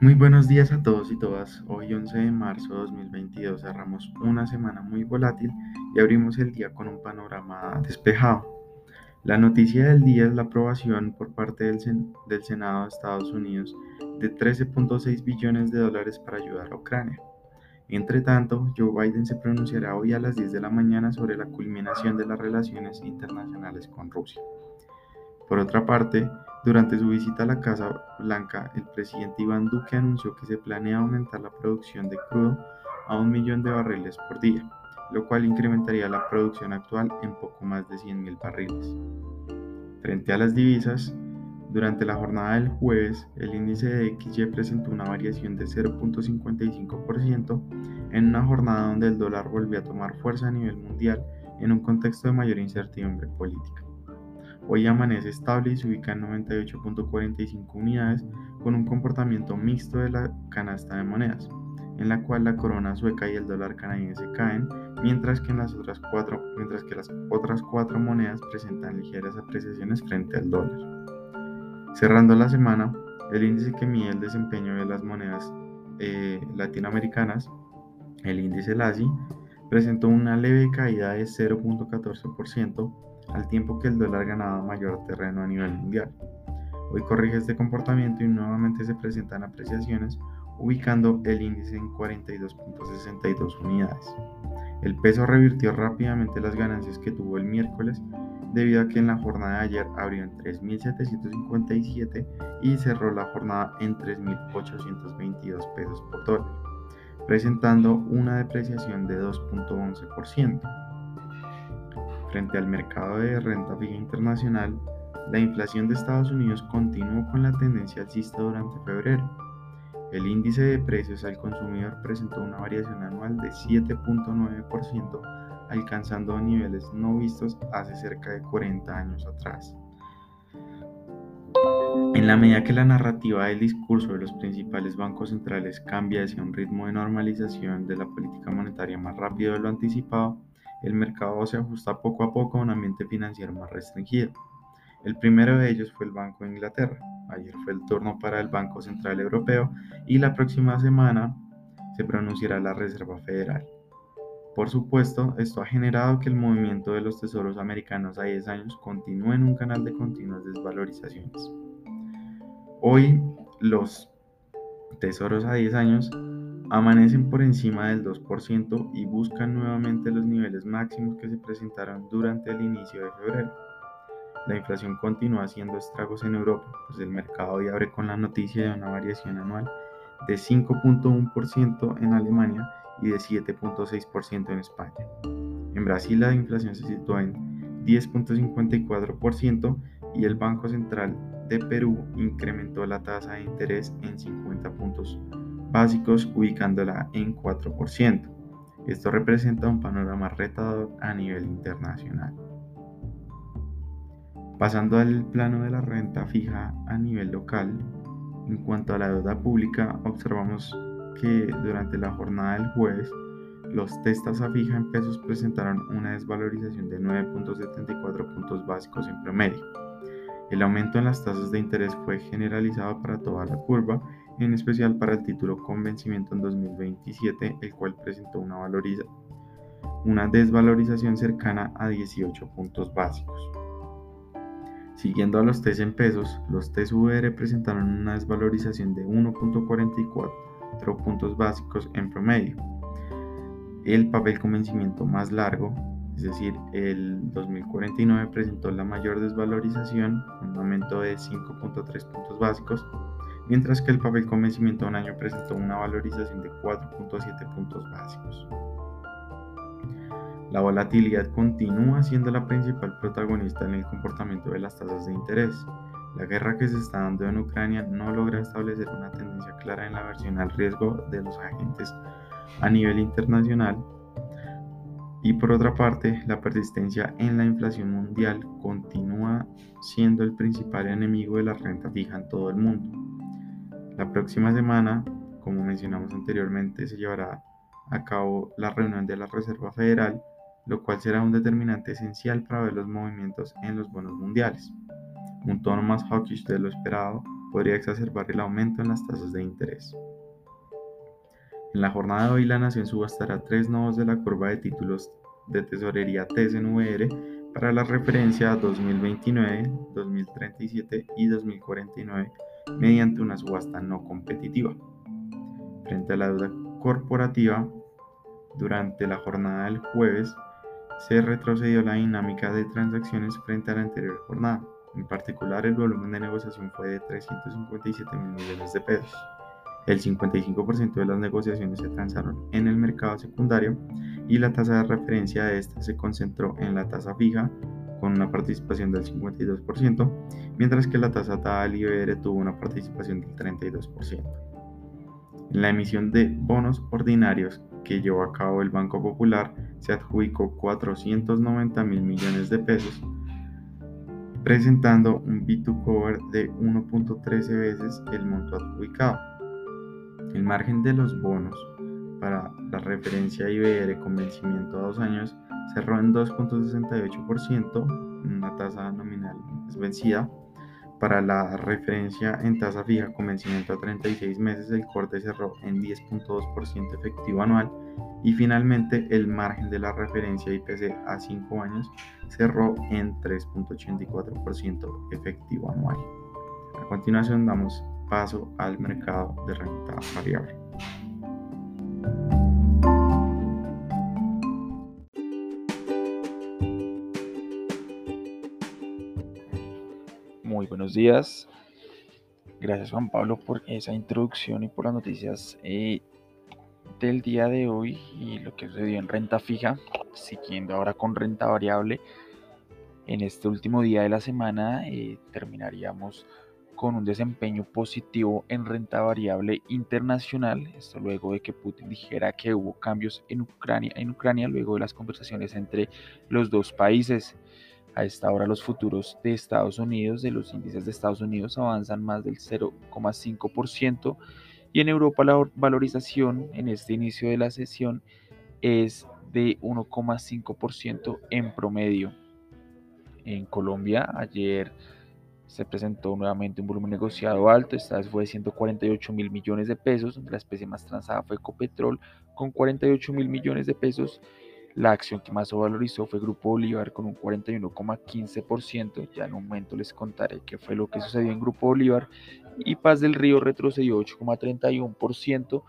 Muy buenos días a todos y todas. Hoy 11 de marzo de 2022 cerramos una semana muy volátil y abrimos el día con un panorama despejado. La noticia del día es la aprobación por parte del, Senado de Estados Unidos de 13.6 billones de dólares para ayudar a Ucrania. Entre tanto, Joe Biden se pronunciará hoy a las 10 de la mañana sobre la culminación de las relaciones internacionales con Rusia. Por otra parte, durante su visita a la Casa Blanca, el presidente Iván Duque anunció que se planea aumentar la producción de crudo a un millón de barriles por día lo cual incrementaría la producción actual en poco más de 100.000 barriles. Frente a las divisas, durante la jornada del jueves, el índice de XY presentó una variación de 0.55% en una jornada donde el dólar volvió a tomar fuerza a nivel mundial en un contexto de mayor incertidumbre política. Hoy amanece estable y se ubica en 98.45 unidades con un comportamiento mixto de la canasta de monedas, en la cual la corona sueca y el dólar canadiense caen mientras que, las otras cuatro, mientras que las otras cuatro monedas presentan ligeras apreciaciones frente al dólar. Cerrando la semana, el índice que mide el desempeño de las monedas eh, latinoamericanas, el índice LASI, presentó una leve caída de 0.14% al tiempo que el dólar ganaba mayor terreno a nivel mundial. Hoy corrige este comportamiento y nuevamente se presentan apreciaciones, ubicando el índice en 42.62 unidades. El peso revirtió rápidamente las ganancias que tuvo el miércoles debido a que en la jornada de ayer abrió en 3.757 y cerró la jornada en 3.822 pesos por dólar, presentando una depreciación de 2.11%. Frente al mercado de renta fija internacional, la inflación de Estados Unidos continuó con la tendencia alcista durante febrero el índice de precios al consumidor presentó una variación anual de 7.9%, alcanzando niveles no vistos hace cerca de 40 años atrás. En la medida que la narrativa del discurso de los principales bancos centrales cambia hacia un ritmo de normalización de la política monetaria más rápido de lo anticipado, el mercado se ajusta poco a poco a un ambiente financiero más restringido. El primero de ellos fue el Banco de Inglaterra. Ayer fue el turno para el Banco Central Europeo y la próxima semana se pronunciará la Reserva Federal. Por supuesto, esto ha generado que el movimiento de los tesoros americanos a 10 años continúe en un canal de continuas desvalorizaciones. Hoy los tesoros a 10 años amanecen por encima del 2% y buscan nuevamente los niveles máximos que se presentaron durante el inicio de febrero. La inflación continúa haciendo estragos en Europa, pues el mercado hoy abre con la noticia de una variación anual de 5.1% en Alemania y de 7.6% en España. En Brasil la inflación se sitúa en 10.54% y el Banco Central de Perú incrementó la tasa de interés en 50 puntos básicos ubicándola en 4%. Esto representa un panorama retador a nivel internacional. Pasando al plano de la renta fija a nivel local, en cuanto a la deuda pública, observamos que durante la jornada del jueves, los testas a fija en pesos presentaron una desvalorización de 9.74 puntos básicos en promedio. El aumento en las tasas de interés fue generalizado para toda la curva, en especial para el título con vencimiento en 2027, el cual presentó una, desvalorización cercana a 18 puntos básicos. Siguiendo a los TES en pesos, los TES VR presentaron una desvalorización de 1.44 puntos básicos en promedio. El papel con vencimiento más largo, es decir, el 2049 presentó la mayor desvalorización, un aumento de 5.3 puntos básicos, mientras que el papel con vencimiento un año presentó una valorización de 4.7 puntos básicos. La volatilidad continúa siendo la principal protagonista en el comportamiento de las tasas de interés. La guerra que se está dando en Ucrania no logra establecer una tendencia clara en la versión al riesgo de los agentes a nivel internacional y por otra parte, la persistencia en la inflación mundial continúa siendo el principal enemigo de la renta fija en todo el mundo. La próxima semana, como mencionamos anteriormente, se llevará a cabo la reunión de la Reserva Federal, lo cual será un determinante esencial para ver los movimientos en los bonos mundiales. Un tono más hawkish de lo esperado podría exacerbar el aumento en las tasas de interés. En la jornada de hoy, la Nación subastará tres nodos de la curva de títulos de tesorería TSNVR para la referencia 2029, 2037 y 2049 mediante una subasta no competitiva. Frente a la deuda corporativa, durante la jornada del jueves se retrocedió la dinámica de transacciones frente a la anterior jornada. En particular, el volumen de negociación fue de 357 mil millones de pesos. El 55% de las negociaciones se transaron en el mercado secundario y la tasa de referencia de esta se concentró en la tasa fija con una participación del 52%, mientras que la tasa TAL IBR tuvo una participación del 32%. En la emisión de bonos ordinarios que llevó a cabo el Banco Popular se adjudicó 490 mil millones de pesos, presentando un B2 cover de 1.13 veces el monto adjudicado. El margen de los bonos para la referencia IBR con vencimiento a dos años cerró en 2.68%, una tasa nominal vencida. Para la referencia en tasa fija con vencimiento a 36 meses, el corte cerró en 10.2% efectivo anual y finalmente el margen de la referencia IPC a 5 años cerró en 3.84% efectivo anual. A continuación damos paso al mercado de renta variable. Muy buenos días. Gracias Juan Pablo por esa introducción y por las noticias eh, del día de hoy y lo que sucedió en renta fija, siguiendo ahora con renta variable. En este último día de la semana eh, terminaríamos con un desempeño positivo en renta variable internacional, esto luego de que Putin dijera que hubo cambios en Ucrania, en Ucrania luego de las conversaciones entre los dos países. A esta hora los futuros de Estados Unidos, de los índices de Estados Unidos avanzan más del 0,5% y en Europa la valorización en este inicio de la sesión es de 1,5% en promedio. En Colombia ayer se presentó nuevamente un volumen negociado alto, esta vez fue de 148 mil millones de pesos, la especie más transada fue Ecopetrol con 48 mil millones de pesos, la acción que más se valorizó fue Grupo Bolívar con un 41,15%, ya en un momento les contaré qué fue lo que sucedió en Grupo Bolívar, y Paz del Río retrocedió 8,31%,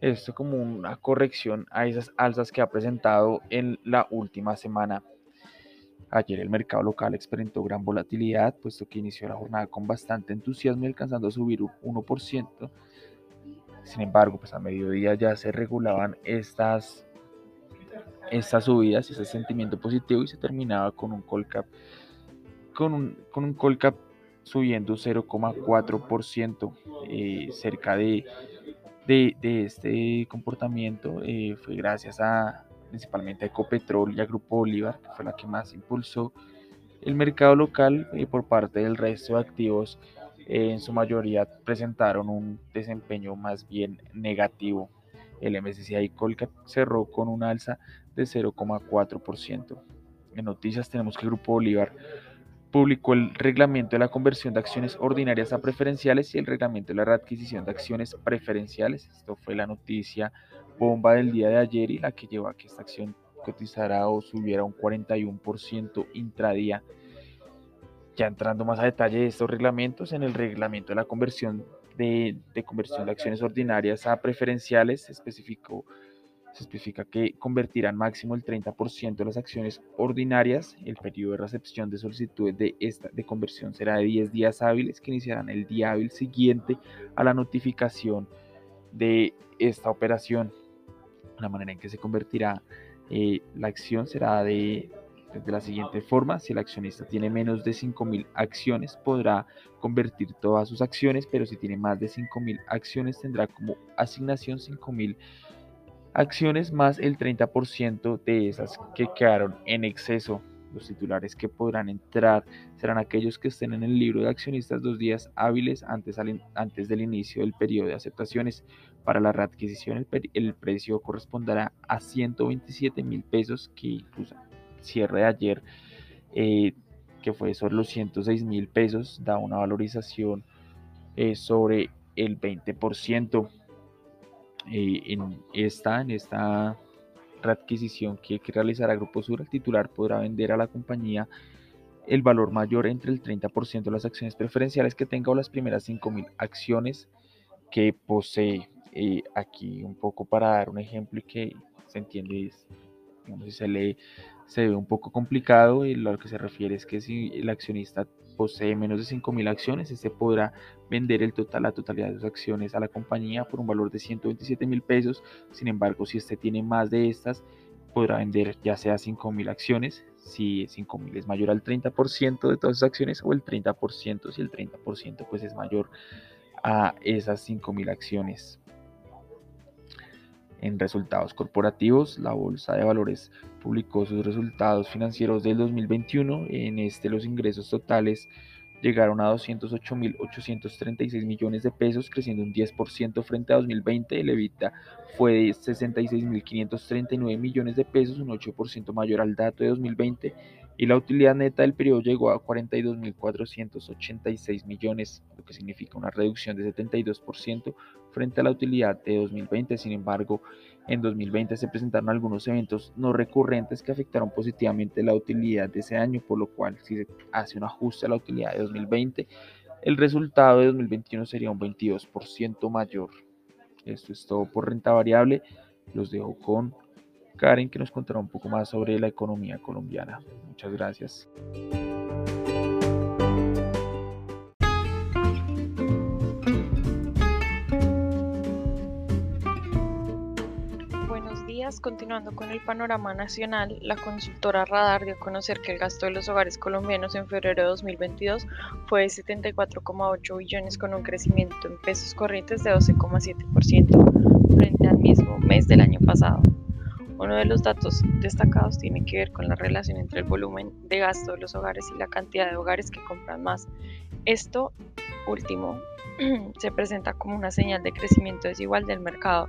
esto como una corrección a esas alzas que ha presentado en la última semana. Ayer el mercado local experimentó gran volatilidad, puesto que inició la jornada con bastante entusiasmo alcanzando a subir un 1%. Sin embargo, pues a mediodía ya se regulaban estas, estas subidas ese sentimiento positivo y se terminaba con un call cap, con un, con un call cap subiendo 0,4%. Eh, cerca de, de, este comportamiento eh, fue gracias a, principalmente a Ecopetrol y a Grupo Bolívar, que fue la que más impulsó el mercado local eh, por parte del resto de activos. Eh, en su mayoría presentaron un desempeño más bien negativo. El MSCI Colcat cerró con un alza de 0,4%. En noticias tenemos que Grupo Bolívar publicó el reglamento de la conversión de acciones ordinarias a preferenciales y el reglamento de la readquisición de acciones preferenciales. Esto fue la noticia bomba del día de ayer y la que llevó a que esta acción cotizara o subiera un 41% intradía. Ya entrando más a detalle de estos reglamentos, en el reglamento de la conversión de, conversión de acciones ordinarias a preferenciales especificó se especifica que convertirán máximo el 30% de las acciones ordinarias. El periodo de recepción de solicitudes de, esta, de conversión será de 10 días hábiles que iniciarán el día hábil siguiente a la notificación de esta operación la manera en que se convertirá eh, la acción será de la siguiente forma, si el accionista tiene menos de 5.000 acciones, podrá convertir todas sus acciones, pero si tiene más de 5.000 acciones, tendrá como asignación 5.000 acciones más el 30% de esas que quedaron en exceso. Los titulares que podrán entrar serán aquellos que estén en el libro de accionistas dos días hábiles antes, antes del inicio del periodo de aceptaciones. Para la readquisición el, precio corresponderá a 127 mil pesos que incluso cierre de ayer eh, que fue sobre los 106 mil pesos da una valorización eh, sobre el 20% eh, en esta en esta readquisición que, que realizará Grupo Sur, el titular podrá vender a la compañía el valor mayor entre el 30% de las acciones preferenciales que tenga o las primeras 5.000 acciones que posee. Eh, aquí un poco para dar un ejemplo y que se entiende, digamos, si se lee, se ve un poco complicado y lo que se refiere es que si el accionista posee menos de 5.000 acciones, este podrá vender el total, la totalidad de sus acciones a la compañía por un valor de 127 mil pesos. Sin embargo, si este tiene más de estas, podrá vender ya sea 5.000 acciones, si 5.000 es mayor al 30% de todas sus acciones o el 30% si el 30% pues es mayor a esas 5.000 acciones. En resultados corporativos, la Bolsa de Valores publicó sus resultados financieros del 2021. En este los ingresos totales llegaron a 208.836 millones de pesos, creciendo un 10% frente a 2020. El EBITDA fue de 66.539 millones de pesos, un 8% mayor al dato de 2020 y la utilidad neta del periodo llegó a 42.486 millones, lo que significa una reducción de 72% frente a la utilidad de 2020. Sin embargo, en 2020 se presentaron algunos eventos no recurrentes que afectaron positivamente la utilidad de ese año, por lo cual si se hace un ajuste a la utilidad de 2020, el resultado de 2021 sería un 22% mayor. Esto es todo por renta variable. Los dejo con Karen que nos contará un poco más sobre la economía colombiana. Muchas gracias. Continuando con el panorama nacional, la consultora Radar dio a conocer que el gasto de los hogares colombianos en febrero de 2022 fue de 74,8 billones con un crecimiento en pesos corrientes de 12,7% frente al mismo mes del año pasado. Uno de los datos destacados tiene que ver con la relación entre el volumen de gasto de los hogares y la cantidad de hogares que compran más. Esto último se presenta como una señal de crecimiento desigual del mercado,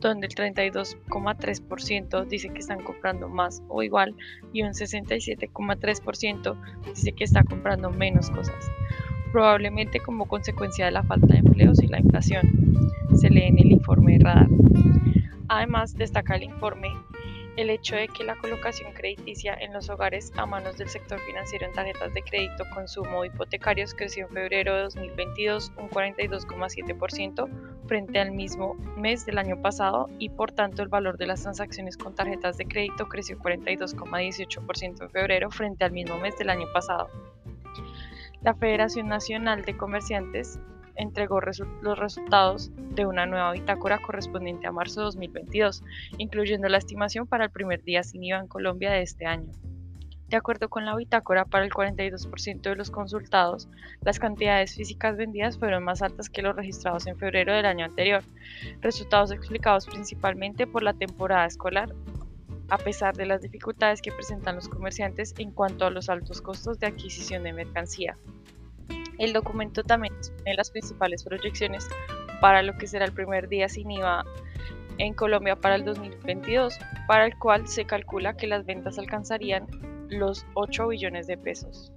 donde el 32,3% dice que están comprando más o igual y un 67,3% dice que está comprando menos cosas, probablemente como consecuencia de la falta de empleos y la inflación, se lee en el informe de radar. Además, destaca el informe el hecho de que la colocación crediticia en los hogares a manos del sector financiero en tarjetas de crédito, consumo hipotecarios creció en febrero de 2022 un 42,7% frente al mismo mes del año pasado y por tanto el valor de las transacciones con tarjetas de crédito creció 42,18% en febrero frente al mismo mes del año pasado. La Federación Nacional de Comerciantes entregó los resultados de una nueva bitácora correspondiente a marzo de 2022, incluyendo la estimación para el primer día sin IVA en Colombia de este año. De acuerdo con la bitácora, para el 42% de los consultados, las cantidades físicas vendidas fueron más altas que los registrados en febrero del año anterior, resultados explicados principalmente por la temporada escolar, a pesar de las dificultades que presentan los comerciantes en cuanto a los altos costos de adquisición de mercancía. El documento también expone las principales proyecciones para lo que será el primer día sin IVA en Colombia para el 2022, para el cual se calcula que las ventas alcanzarían los 8 billones de pesos.